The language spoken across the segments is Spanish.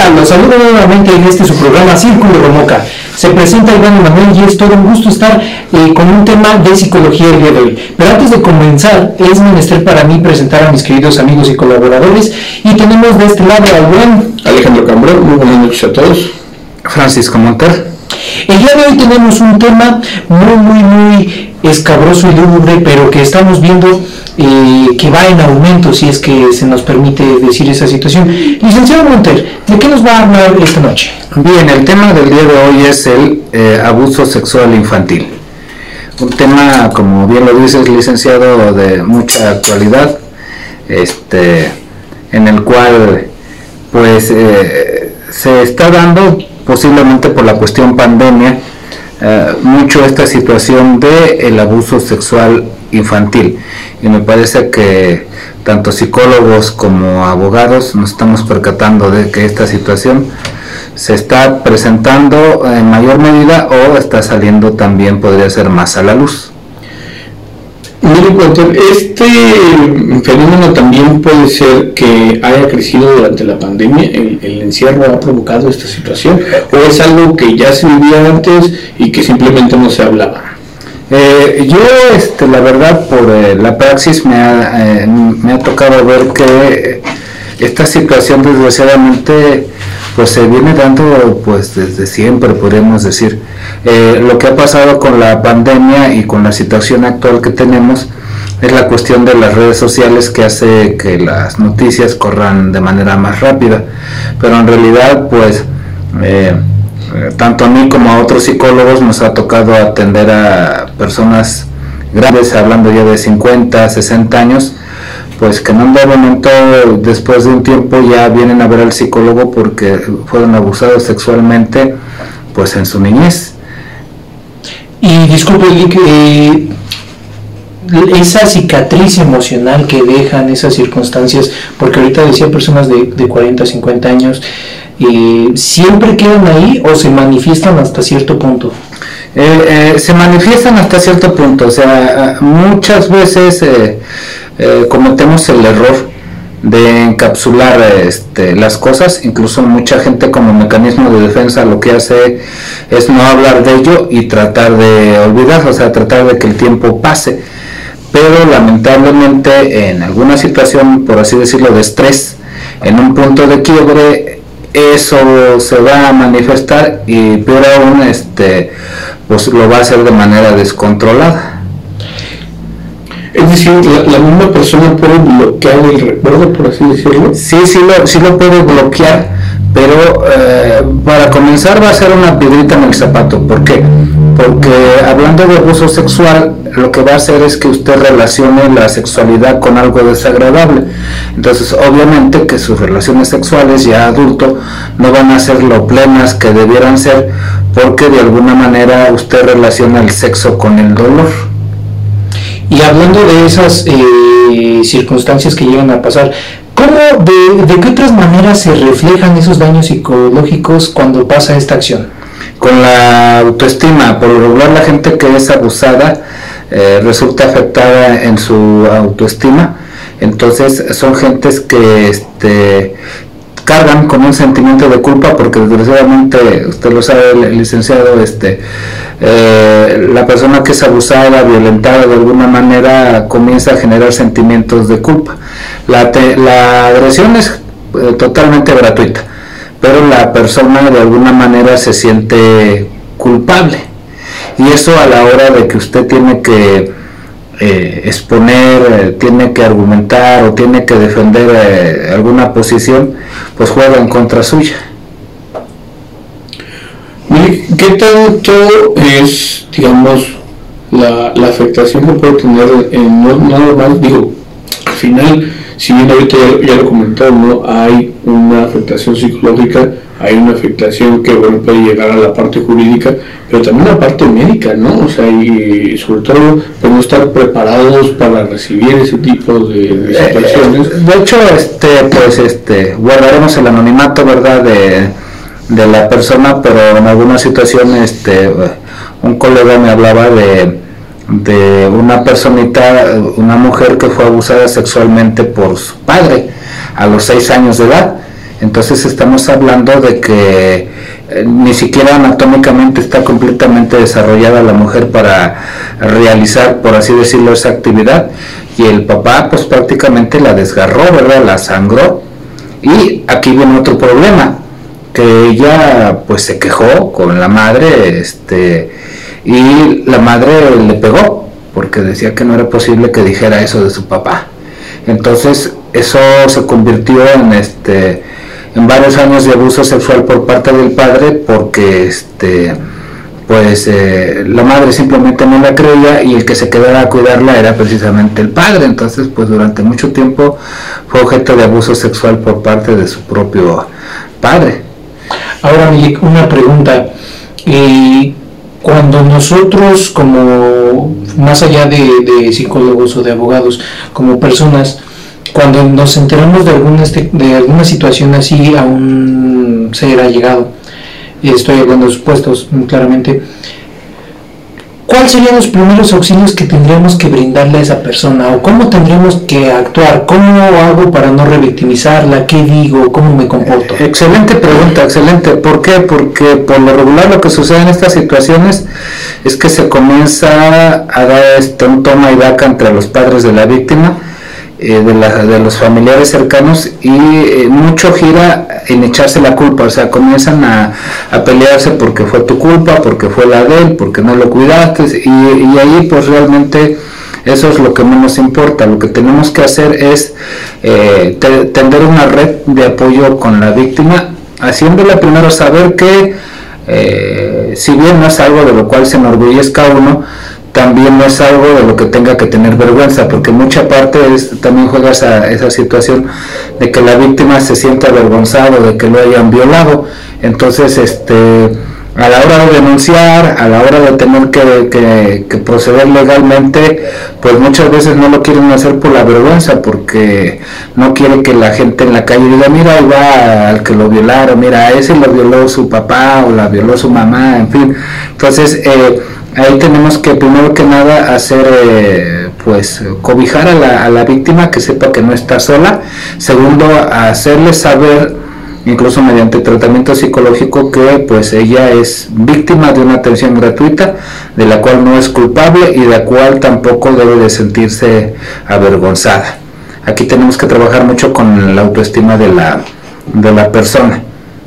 tal? Los saludo nuevamente en este su programa Círculo Romoca. Se presenta Iván Manuel y es todo un gusto estar eh, con un tema de psicología el día de hoy. Pero antes de comenzar, es menester para mí presentar a mis queridos amigos y colaboradores. Y tenemos de este lado al buen Alejandro Cambrón, muy buenas noches a todos. Francisco Monter. El día de hoy tenemos un tema muy, muy, muy escabroso y lúgubre, pero que estamos viendo eh, que va en aumento, si es que se nos permite decir esa situación. Licenciado Monter, ¿de qué nos va a hablar esta noche? Bien, el tema del día de hoy es el eh, abuso sexual infantil. Un tema, como bien lo dices, licenciado, de mucha actualidad, este, en el cual pues eh, se está dando posiblemente por la cuestión pandemia, eh, mucho esta situación de el abuso sexual infantil. Y me parece que tanto psicólogos como abogados nos estamos percatando de que esta situación se está presentando en mayor medida o está saliendo también, podría ser más a la luz. Mire, Walter, este fenómeno también puede ser que haya crecido durante la pandemia, el, encierro ha provocado esta situación, o es algo que ya se vivía antes y que simplemente no se hablaba. Eh, yo, este, la verdad, por eh, la praxis eh, me ha tocado ver que esta situación desgraciadamente pues se viene dando pues desde siempre podemos decir. Eh, lo que ha pasado con la pandemia y con la situación actual que tenemos es la cuestión de las redes sociales que hace que las noticias corran de manera más rápida. Pero en realidad pues eh, tanto a mí como a otros psicólogos nos ha tocado atender a personas grandes hablando ya de 50 60 años pues que en un momento después de un tiempo ya vienen a ver al psicólogo porque fueron abusados sexualmente pues en su niñez. Y disculpe, eh, esa cicatriz emocional que dejan esas circunstancias, porque ahorita decía personas de, de 40, 50 años, eh, ¿siempre quedan ahí o se manifiestan hasta cierto punto? Eh, se manifiestan hasta cierto punto, o sea, muchas veces eh, cometemos el error de encapsular este, las cosas, incluso mucha gente como mecanismo de defensa lo que hace es no hablar de ello y tratar de olvidar, o sea, tratar de que el tiempo pase. Pero lamentablemente en alguna situación, por así decirlo, de estrés, en un punto de quiebre, eso se va a manifestar y peor aún, este, pues lo va a hacer de manera descontrolada. Es decir, la, misma persona puede bloquear el recuerdo, por así decirlo. Sí, sí lo, sí lo puede bloquear, pero eh, para comenzar va a ser una piedrita en el zapato. ¿Por qué? Porque hablando de abuso sexual, lo que va a hacer es que usted relacione la sexualidad con algo desagradable. Entonces, obviamente que sus relaciones sexuales ya adulto no van a ser lo plenas que debieran ser, porque de alguna manera usted relaciona el sexo con el dolor. Y hablando de esas eh, circunstancias que llegan a pasar, ¿cómo, de, qué otras maneras se reflejan esos daños psicológicos cuando pasa esta acción? Con la autoestima, por lo regular la gente que es abusada eh, resulta afectada en su autoestima, entonces son gentes que este, cargan con un sentimiento de culpa porque desgraciadamente, usted lo sabe, licenciado, este, eh, la persona que es abusada, violentada de alguna manera comienza a generar sentimientos de culpa. La, te, la agresión es eh, totalmente gratuita, pero la persona de alguna manera se siente culpable. Y eso a la hora de que usted tiene que eh, exponer, eh, tiene que argumentar o tiene que defender eh, alguna posición, pues juega en contra suya. ¿Qué tanto es, digamos, la, afectación que puede tener en no, no normal? Digo, al final, si bien ahorita ya, ya lo comentamos, ¿no? hay una afectación psicológica, hay una afectación que bueno, puede llegar a la parte jurídica, pero también la parte médica, ¿no? O sea, y sobre todo pues, no estar preparados para recibir ese tipo de, de situaciones. Eh, de hecho, este, pues, este, guardaremos el anonimato, ¿verdad? De, de la persona, pero en alguna situación, este, un colega me hablaba de, de una personita, una mujer que fue abusada sexualmente por su padre a los seis años de edad Entonces estamos hablando de que eh, ni siquiera anatómicamente está completamente desarrollada la mujer para realizar, por así decirlo, esa actividad y el papá pues prácticamente la desgarró, ¿verdad? La sangró y aquí viene otro problema, que ella pues se quejó con la madre este, y la madre le pegó porque decía que no era posible que dijera eso de su papá. Entonces eso se convirtió en este en varios años de abuso sexual por parte del padre porque este pues eh, la madre simplemente no la creía y el que se quedara a cuidarla era precisamente el padre. Entonces, pues durante mucho tiempo fue objeto de abuso sexual por parte de su propio padre. Ahora, una pregunta. y cuando nosotros, como más allá de, de, psicólogos o de abogados, como personas, cuando nos enteramos de alguna, este, de alguna situación así a un ser allegado, estoy hablando de supuestos claramente, ¿cuáles serían los primeros auxilios que tendríamos que brindarle a esa persona? ¿O cómo tendríamos que actuar? ¿Cómo hago para no revictimizarla? ¿Qué digo? ¿Cómo me comporto? Excelente pregunta, excelente. ¿Por qué? Porque por lo regular lo que sucede en estas situaciones es que se comienza a dar este, un toma y daca entre los padres de la víctima eh, de, la, de, los familiares cercanos y eh, mucho gira en echarse la culpa, o sea, comienzan a, pelearse porque fue tu culpa, porque fue la de él, porque no lo cuidaste y, y, ahí pues realmente eso es lo que menos importa, lo que tenemos que hacer es eh, tender una red de apoyo con la víctima, haciéndole primero saber que eh, si bien no es algo de lo cual se enorgullezca uno, también no es algo de lo que tenga que tener vergüenza, porque mucha parte es, también juega esa, esa situación de que la víctima se sienta avergonzado de que lo hayan violado. Entonces, este, a la hora de denunciar, a la hora de tener que, que, proceder legalmente, pues muchas veces no lo quieren hacer por la vergüenza, porque no quiere que la gente en la calle diga, mira, ahí va al que lo violaron, mira, a ese lo violó su papá o la violó su mamá, en fin. Entonces, eh, ahí tenemos que primero que nada hacer eh, pues cobijar a la, a la, víctima que sepa que no está sola. Segundo hacerle saber incluso mediante tratamiento psicológico que pues ella es víctima de una atención gratuita de la cual no es culpable y de la cual tampoco debe de sentirse avergonzada. Aquí tenemos que trabajar mucho con la autoestima de la, de la persona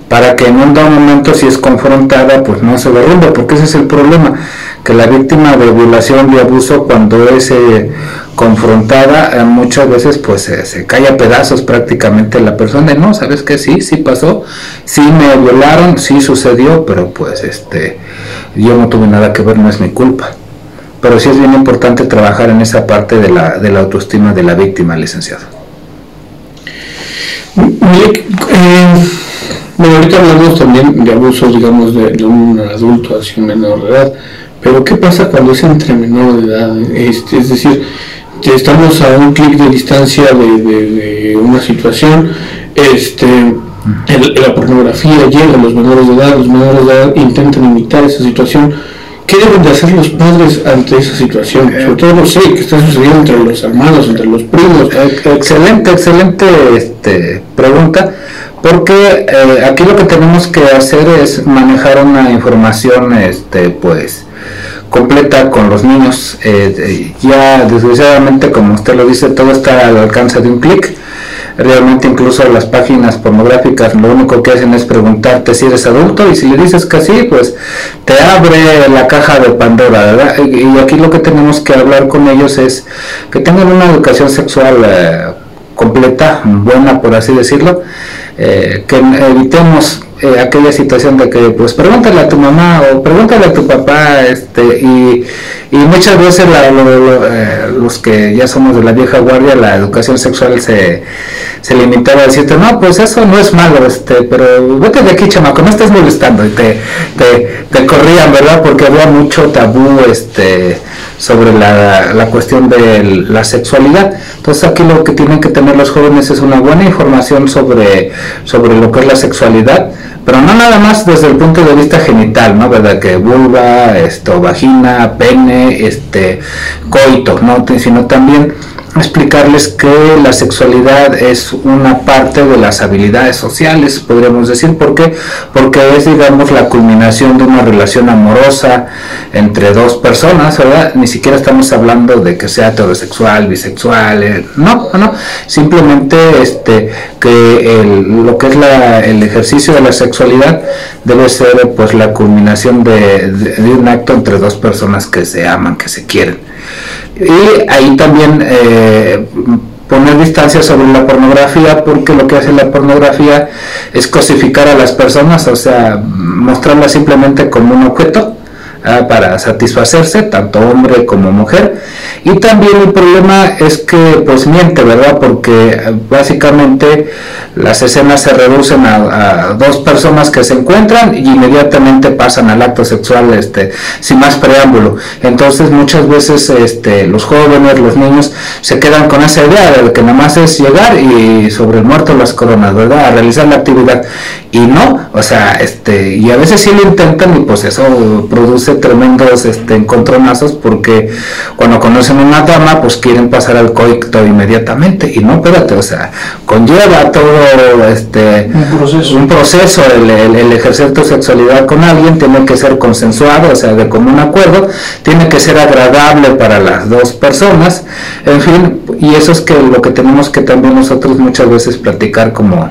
para que en un dado momento si es confrontada pues no se derrumbe porque ese es el problema que la víctima de violación y abuso cuando es eh, confrontada eh, muchas veces pues se cae a pedazos prácticamente la persona. No sabes que sí sí pasó. Sí me violaron sí sucedió pero pues este yo no tuve nada que ver no es mi culpa. Pero sí es bien importante trabajar en esa parte de la, de la autoestima de la víctima licenciado. Eh, bueno, ahorita hablamos también de abusos digamos de, de un adulto hacia un menor de edad pero ¿qué pasa cuando es entre menor de edad? Este, es decir, estamos a un clic de distancia de, una situación, este, la pornografía llega a los menores de edad, los menores de edad intentan imitar esa situación. ¿Qué deben de hacer los padres ante esa situación? Sobre todo no sé qué está sucediendo entre los hermanos, entre los primos. Excelente, excelente este, pregunta, porque eh, aquí lo que tenemos que hacer es manejar una información, este, pues, completa con los niños. Eh, ya desgraciadamente, como usted lo dice, todo está al alcance de un clic. Realmente incluso las páginas pornográficas lo único que hacen es preguntarte si eres adulto y si le dices que sí, pues te abre la caja de Pandora, ¿verdad? Y aquí lo que tenemos que hablar con ellos es que tengan una educación sexual eh, completa, buena por así decirlo, eh, que evitemos eh, aquella situación de que pues pregúntale a tu mamá o pregúntale a tu papá este y, y muchas veces eh, los que ya somos de la vieja guardia la educación sexual se, se limitaba a decirte no pues eso no es malo este pero vete de aquí chamaco no estás molestando y te, te, te corrían verdad porque había mucho tabú este sobre la, la, cuestión de la sexualidad. Entonces aquí lo que tienen que tener los jóvenes es una buena información sobre, sobre lo que es la sexualidad, pero no nada más desde el punto de vista genital, ¿no? ¿Verdad? Que vulva, esto, vagina, pene, este, coito, ¿no? Sino también explicarles que la sexualidad es una parte de las habilidades sociales, podríamos decir, ¿por qué? Porque es, digamos, la culminación de una relación amorosa entre dos personas, ¿verdad? Ni siquiera estamos hablando de que sea heterosexual, bisexual, eh, no, no, simplemente este, que lo que es el ejercicio de la sexualidad debe ser pues la culminación de un acto entre dos personas que se aman, que se quieren. Y ahí también eh, poner distancia sobre la pornografía, porque lo que hace la pornografía es cosificar a las personas, o sea, mostrarla simplemente como un objeto Ah, para satisfacerse, tanto hombre como mujer. Y también el problema es que pues miente, ¿verdad? Porque eh, básicamente las escenas se reducen a, dos personas que se encuentran y inmediatamente pasan al acto sexual este, sin más preámbulo. Entonces muchas veces este, los jóvenes, los niños se quedan con esa idea de que nada más es llegar y sobre el muerto las coronas, ¿verdad? A realizar la actividad. Y no, o sea, este, y a veces sí lo intentan y pues eso produce tremendos este, encontronazos porque cuando conocen una dama pues quieren pasar al coito inmediatamente. Y no, espérate, o sea, conlleva todo este un proceso, el, ejercer tu sexualidad con alguien tiene que ser consensuado, o sea, de común acuerdo, tiene que ser agradable para las dos personas, en fin, y eso es que lo que tenemos que también nosotros muchas veces platicar como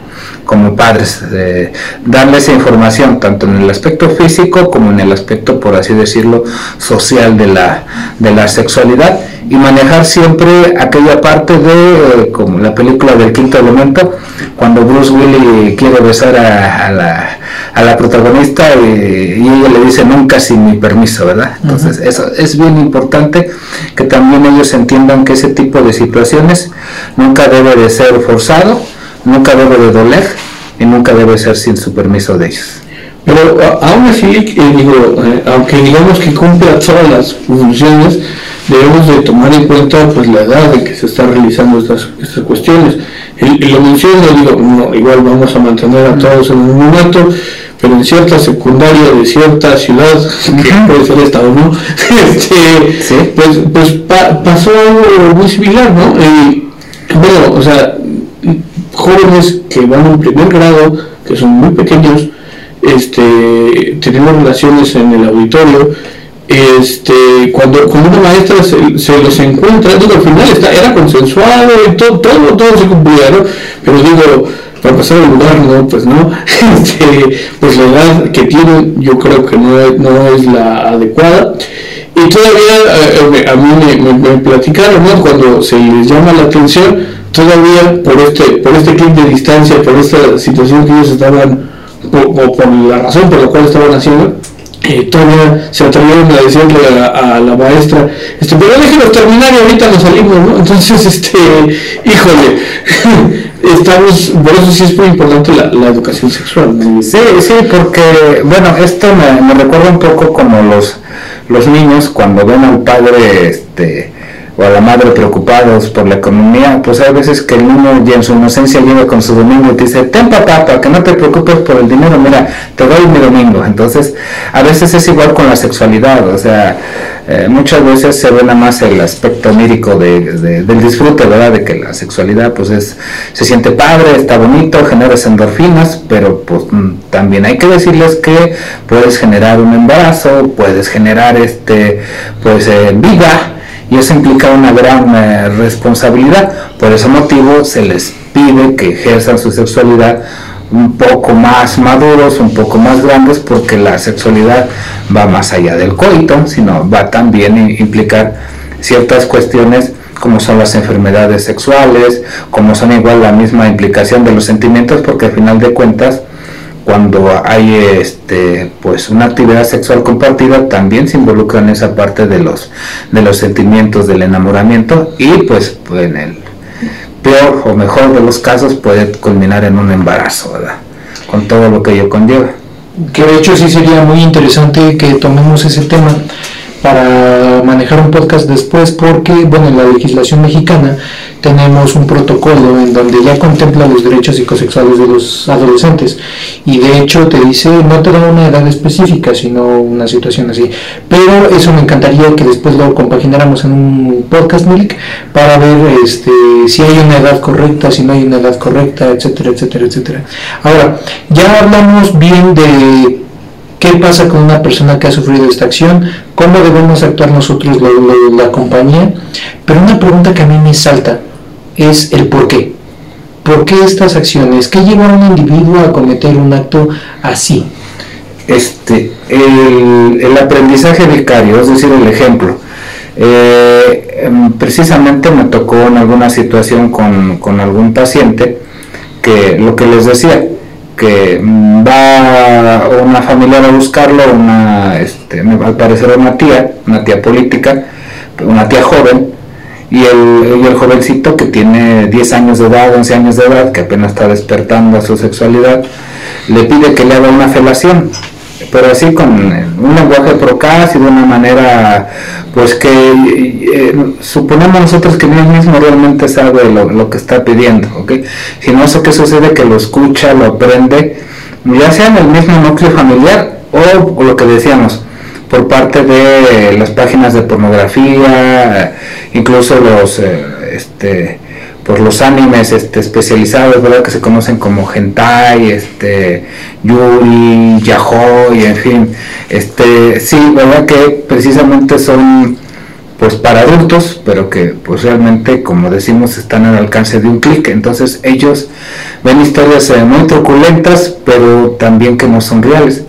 como padres, darle esa información tanto en el aspecto físico como en el aspecto, por así decirlo, social de la, de la sexualidad y manejar siempre aquella parte de, como la película del quinto elemento, cuando Bruce Willis quiere besar a, la, a la, protagonista y, ella le dice nunca sin mi permiso, ¿verdad? Entonces, eso es bien importante que también ellos entiendan que ese tipo de situaciones nunca debe de ser forzado nunca debe de doler y nunca debe ser sin su permiso de ellos. Pero aún así, eh, digo, eh, aunque digamos que cumpla todas las funciones, debemos de tomar en cuenta pues la edad en que se están realizando estas, estas cuestiones. Y, lo menciono, digo, igual vamos a mantener a todos en un momento, pero en cierta secundaria de cierta ciudad, que puede ser estado, ¿no? este, pues, pues pasó algo muy similar, ¿no? Y, bueno, o sea, jóvenes que van en primer grado, que son muy pequeños, este, tenemos relaciones en el auditorio, este, cuando, cuando una maestra se, los encuentra, digo, al final está, era consensuado y todo, todo, todo se cumplía, Pero digo, para pasar al lugar, ¿no? Pues no, este, pues la edad que tienen yo creo que no, es la adecuada. Y todavía eh, a mí me, platicaron, ¿no? Cuando se les llama la atención, todavía por este, por este clic de distancia, por esta situación que ellos estaban, o por la razón por la cual estaban haciendo, eh, todavía se atrevieron a decirle a, la maestra, este, pero déjenos terminar y ahorita nos salimos, ¿no? Entonces, este, híjole, estamos, por eso sí es muy importante la, educación sexual. Sí, sí, porque, bueno, esto me, me recuerda un poco como los, los niños cuando ven al padre, este, o a la madre preocupados por la economía, pues hay veces que el niño ya en su inocencia llega con su domingo y dice, ten papá, para que no te preocupes por el dinero, mira, te doy mi domingo. Entonces, a veces es igual con la sexualidad, o sea, eh, muchas veces se ve más el aspecto onírico del disfrute, ¿verdad? De que la sexualidad pues es, se siente padre, está bonito, genera endorfinas, pero pues mm, también hay que decirles que puedes generar un embarazo, puedes generar este, pues eh, vida, y eso implica una gran eh, responsabilidad. Por ese motivo se les pide que ejerzan su sexualidad un poco más maduros, un poco más grandes, porque la sexualidad va más allá del coito, sino va también a implicar ciertas cuestiones como son las enfermedades sexuales, como son igual la misma implicación de los sentimientos, porque al final de cuentas cuando hay este pues una actividad sexual compartida también se involucra en esa parte de los de los sentimientos del enamoramiento y pues, en el peor o mejor de los casos puede culminar en un embarazo ¿verdad? con todo lo que ello conlleva que de hecho sí sería muy interesante que tomemos ese tema para manejar un podcast después porque, bueno, en la legislación mexicana tenemos un protocolo en donde ya contempla los derechos psicosexuales de los adolescentes y de hecho te dice, no te da una edad específica, sino una situación así. Pero eso me encantaría que después lo compagináramos en un podcast, Milik, para ver este, si hay una edad correcta, si no hay una edad correcta, etcétera, etcétera, etcétera. Ahora, ya hablamos bien de qué pasa con una persona que ha sufrido esta acción, cómo debemos actuar nosotros, la, compañía, pero una pregunta que a mí me salta, es el por qué. ¿Por qué estas acciones? ¿Qué lleva a un individuo a cometer un acto así? Este, el, aprendizaje vicario, es decir, el ejemplo. Eh, em, precisamente me tocó en alguna situación con, algún paciente que lo que les decía, que va una familiar a buscarlo, una, este, al parecer una tía, una tía política, una tía joven, y el, el jovencito que tiene 10 años de edad, 11 años de edad, que apenas está despertando a su sexualidad, le pide que le haga una felación, pero así con un lenguaje procas y de una manera, pues que eh, suponemos nosotros que él mismo realmente sabe lo, lo, que está pidiendo, ¿ok? Si no, eso que sucede que lo escucha, lo aprende, ya sea en el mismo núcleo familiar o lo que decíamos, por parte de las páginas de pornografía, incluso los eh, este por los animes este, especializados, ¿verdad? Que se conocen como hentai, este, yuri, y en fin, este, sí, ¿verdad? Que precisamente son, pues, para adultos, pero que, pues, realmente, como decimos, están al alcance de un clic. Entonces, ellos ven historias eh, muy truculentas, pero también que no son reales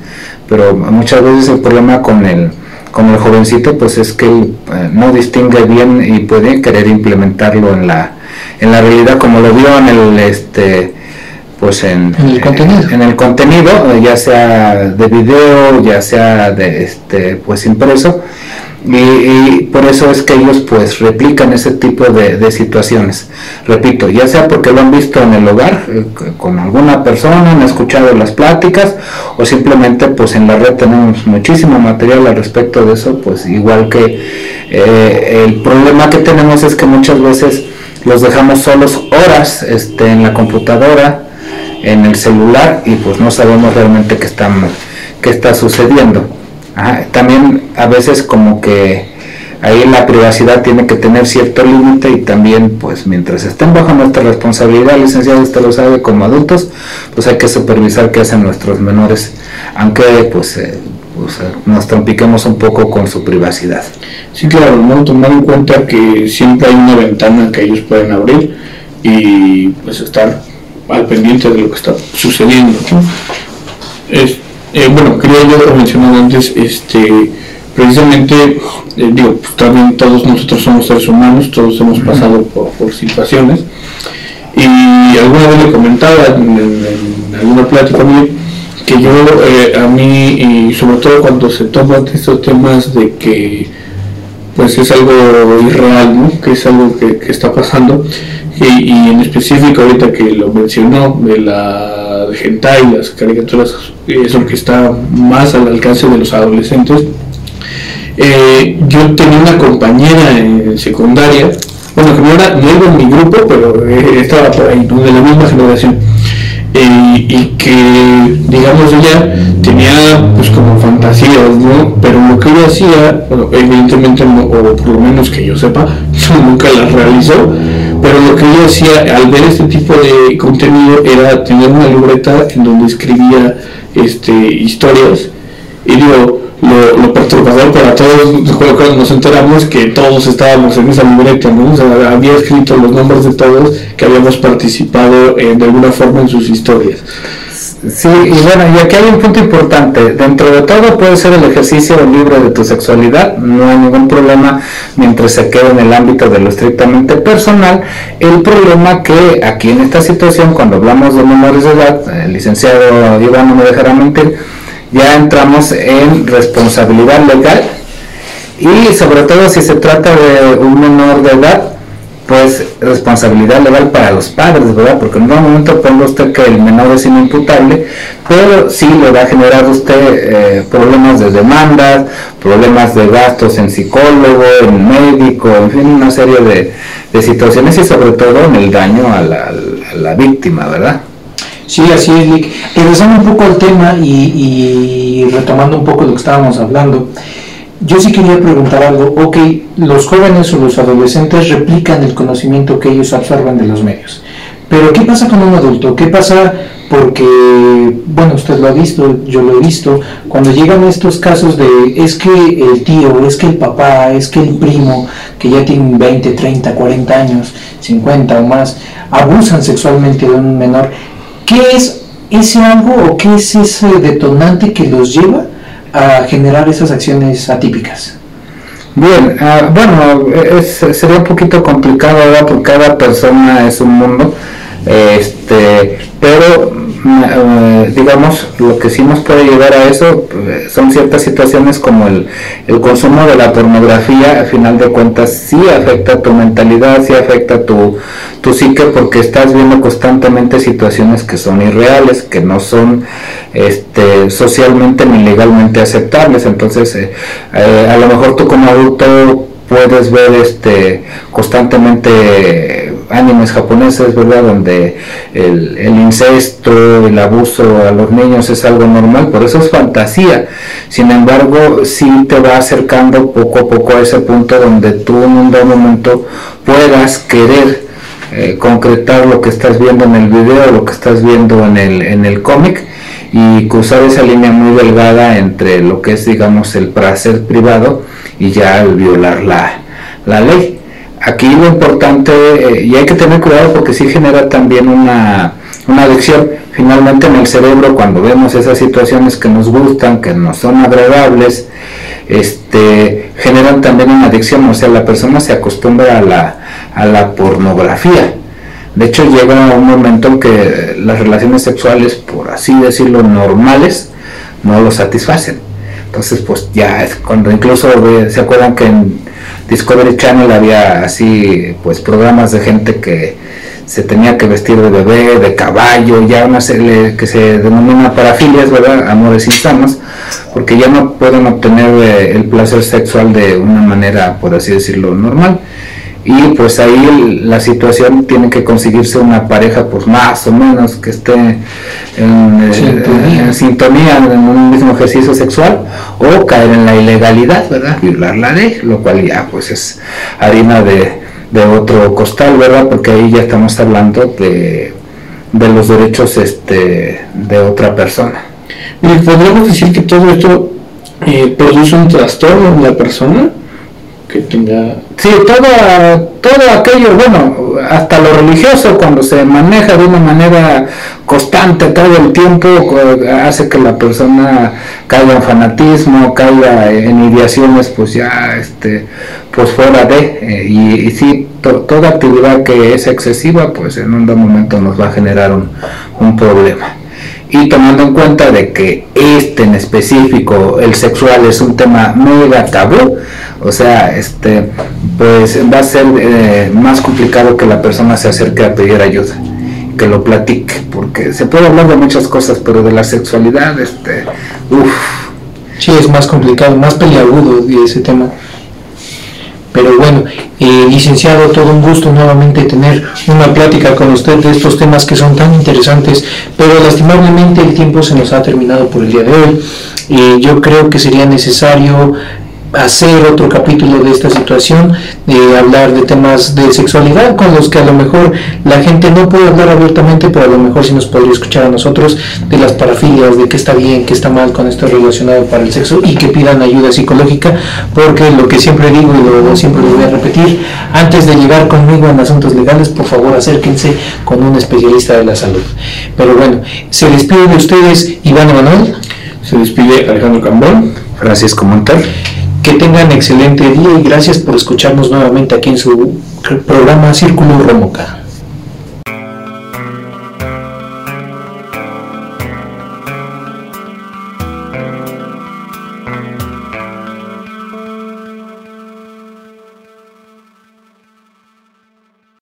pero muchas veces el problema con el, con el jovencito pues es que él eh, no distingue bien y puede querer implementarlo en la, en la realidad como lo vio en el este pues en, el contenido, en el contenido ya sea de video ya sea de este pues impreso y, por eso es que ellos pues replican ese tipo de, situaciones. Repito, ya sea porque lo han visto en el hogar eh, con alguna persona, han escuchado las pláticas o simplemente pues en la red tenemos muchísimo material al respecto de eso, pues igual que eh, el problema que tenemos es que muchas veces los dejamos solos horas este, en la computadora, en el celular y pues no sabemos realmente qué, están, qué está sucediendo también a veces como que ahí la privacidad tiene que tener cierto límite y también pues mientras estén bajo nuestra responsabilidad, licenciado, usted lo sabe, como adultos, pues hay que supervisar qué hacen nuestros menores, aunque pues, eh, nos trompiquemos un poco con su privacidad. Sí, claro, ¿no? tomar en cuenta que siempre hay una ventana que ellos pueden abrir y pues estar al pendiente de lo que está sucediendo. Eh, bueno, quería yo mencionar antes, este, precisamente, eh, digo, pues, también todos nosotros somos seres humanos, todos hemos pasado por, situaciones, y alguna vez le comentaba en, alguna plática que yo, eh, a mí, y sobre todo cuando se toman estos temas de que pues es algo irreal, ¿no? que es algo que, está pasando, y, y, en específico ahorita que lo mencionó, de la hentai, las caricaturas eso que está más al alcance de los adolescentes. Eh, yo tenía una compañera en secundaria, bueno, que no, era, no iba en mi grupo, pero eh, estaba por ahí, de la misma generación, eh, y que, digamos, ella tenía pues como fantasías, ¿no? Pero lo que ella hacía, evidentemente, o por lo menos que yo sepa, nunca las realizó, pero lo que ella hacía al ver este tipo de contenido era tener una libreta en donde escribía este, historias. Y digo, lo, perturbador para todos, cuando nos enteramos que todos estábamos en esa libreta, ¿no? había escrito los nombres de todos que habíamos participado de alguna forma en sus historias. Sí, y bueno, y aquí hay un punto importante. Dentro de todo puede ser el ejercicio libre de tu sexualidad, no hay ningún problema mientras se quede en el ámbito de lo estrictamente personal. El problema que aquí en esta situación, cuando hablamos de menores de edad, el licenciado Iván no me dejará mentir, ya entramos en responsabilidad legal y sobre todo si se trata de un menor de edad, pues responsabilidad legal para los padres, ¿verdad? Porque en un momento ponga usted que el menor es inimputable, pero sí le va a generar usted eh, problemas de demandas, problemas de gastos en psicólogo, en médico, en fin, una serie de, situaciones y sobre todo en el daño a la, víctima, ¿verdad? Sí, así es, Lick. Regresando un poco al tema y, y retomando un poco lo que estábamos hablando, yo sí quería preguntar algo. Ok, los jóvenes o los adolescentes replican el conocimiento que ellos absorben de los medios. Pero ¿qué pasa con un adulto? ¿Qué pasa porque, bueno, usted lo ha visto, yo lo he visto, cuando llegan estos casos de es que el tío, es que el papá, es que el primo, que ya tienen 20, 30, 40 años, 50 o más, abusan sexualmente de un menor, ¿qué es ese algo o qué es ese detonante que los lleva a generar esas acciones atípicas? Bien, ah, bueno, sería un poquito complicado, ¿verdad? Porque cada persona es un mundo, este, pero digamos, lo que sí nos puede llevar a eso pues, son ciertas situaciones como el, el, consumo de la pornografía, al final de cuentas sí afecta tu mentalidad, sí afecta tu, tu psique porque estás viendo constantemente situaciones que son irreales, que no son este, socialmente ni legalmente aceptables. Entonces, eh, eh, a lo mejor tú como adulto puedes ver este constantemente animes japoneses, ¿verdad? Donde el, el, incesto, el abuso a los niños es algo normal, por eso es fantasía. Sin embargo, sí te va acercando poco a poco a ese punto donde tú en un momento puedas querer eh, concretar lo que estás viendo en el video, lo que estás viendo en el, en el cómic y cruzar esa línea muy delgada entre lo que es, digamos, el placer privado y ya el violar la, la ley. Aquí lo importante, eh, y hay que tener cuidado porque sí genera también una, una adicción. Finalmente en el cerebro, cuando vemos esas situaciones que nos gustan, que no son agradables, este, generan también una adicción, o sea, la persona se acostumbra a la, a la pornografía. De hecho, llega un momento en que las relaciones sexuales, por así decirlo, normales, no lo satisfacen. Entonces, pues ya es cuando incluso se acuerdan que en Discovery Channel había así, pues programas de gente que se tenía que vestir de bebé, de caballo, ya una serie que se denomina parafilias, ¿verdad? Amores insanos, porque ya no pueden obtener eh, el placer sexual de una manera, por así decirlo, normal y pues ahí la situación tiene que conseguirse una pareja pues más o menos que esté en, eh, sintonía. en, un mismo ejercicio sexual o caer en la ilegalidad, ¿verdad? Violar la ley, lo cual ya pues es harina de, otro costal, ¿verdad? Porque ahí ya estamos hablando de, de los derechos este, de otra persona. ¿Y podríamos decir que todo esto eh, produce un trastorno en la persona? Sí, todo, todo aquello, bueno, hasta lo religioso, cuando se maneja de una manera constante todo el tiempo, hace que la persona caiga en fanatismo, caiga en ideaciones, pues ya, este, pues fuera de, eh, y, y, sí, toda actividad que es excesiva, pues en un momento nos va a generar un, un problema y tomando en cuenta de que este en específico, el sexual, es un tema mega tabú, o sea, este, pues va a ser eh, más complicado que la persona se acerque a pedir ayuda, que lo platique, porque se puede hablar de muchas cosas, pero de la sexualidad, este, uff. Sí, es más complicado, más peliagudo ese tema. Pero bueno, eh, licenciado, todo un gusto nuevamente tener una plática con usted de estos temas que son tan interesantes, pero lastimablemente el tiempo se nos ha terminado por el día de hoy. Eh, yo creo que sería necesario hacer otro capítulo de esta situación, de hablar de temas de sexualidad con los que a lo mejor la gente no puede hablar abiertamente, pero a lo mejor sí nos podría escuchar a nosotros de las parafilias, de qué está bien, qué está mal con esto relacionado para el sexo y que pidan ayuda psicológica, porque lo que siempre digo y lo siempre lo voy a repetir, antes de llegar conmigo en asuntos legales, por favor acérquense con un especialista de la salud. Pero bueno, se despide de ustedes Iván Emanuel. Se despide Alejandro Cambón. Francisco Monter. Que tengan excelente día y gracias por escucharnos nuevamente aquí en su programa Círculo Romoca.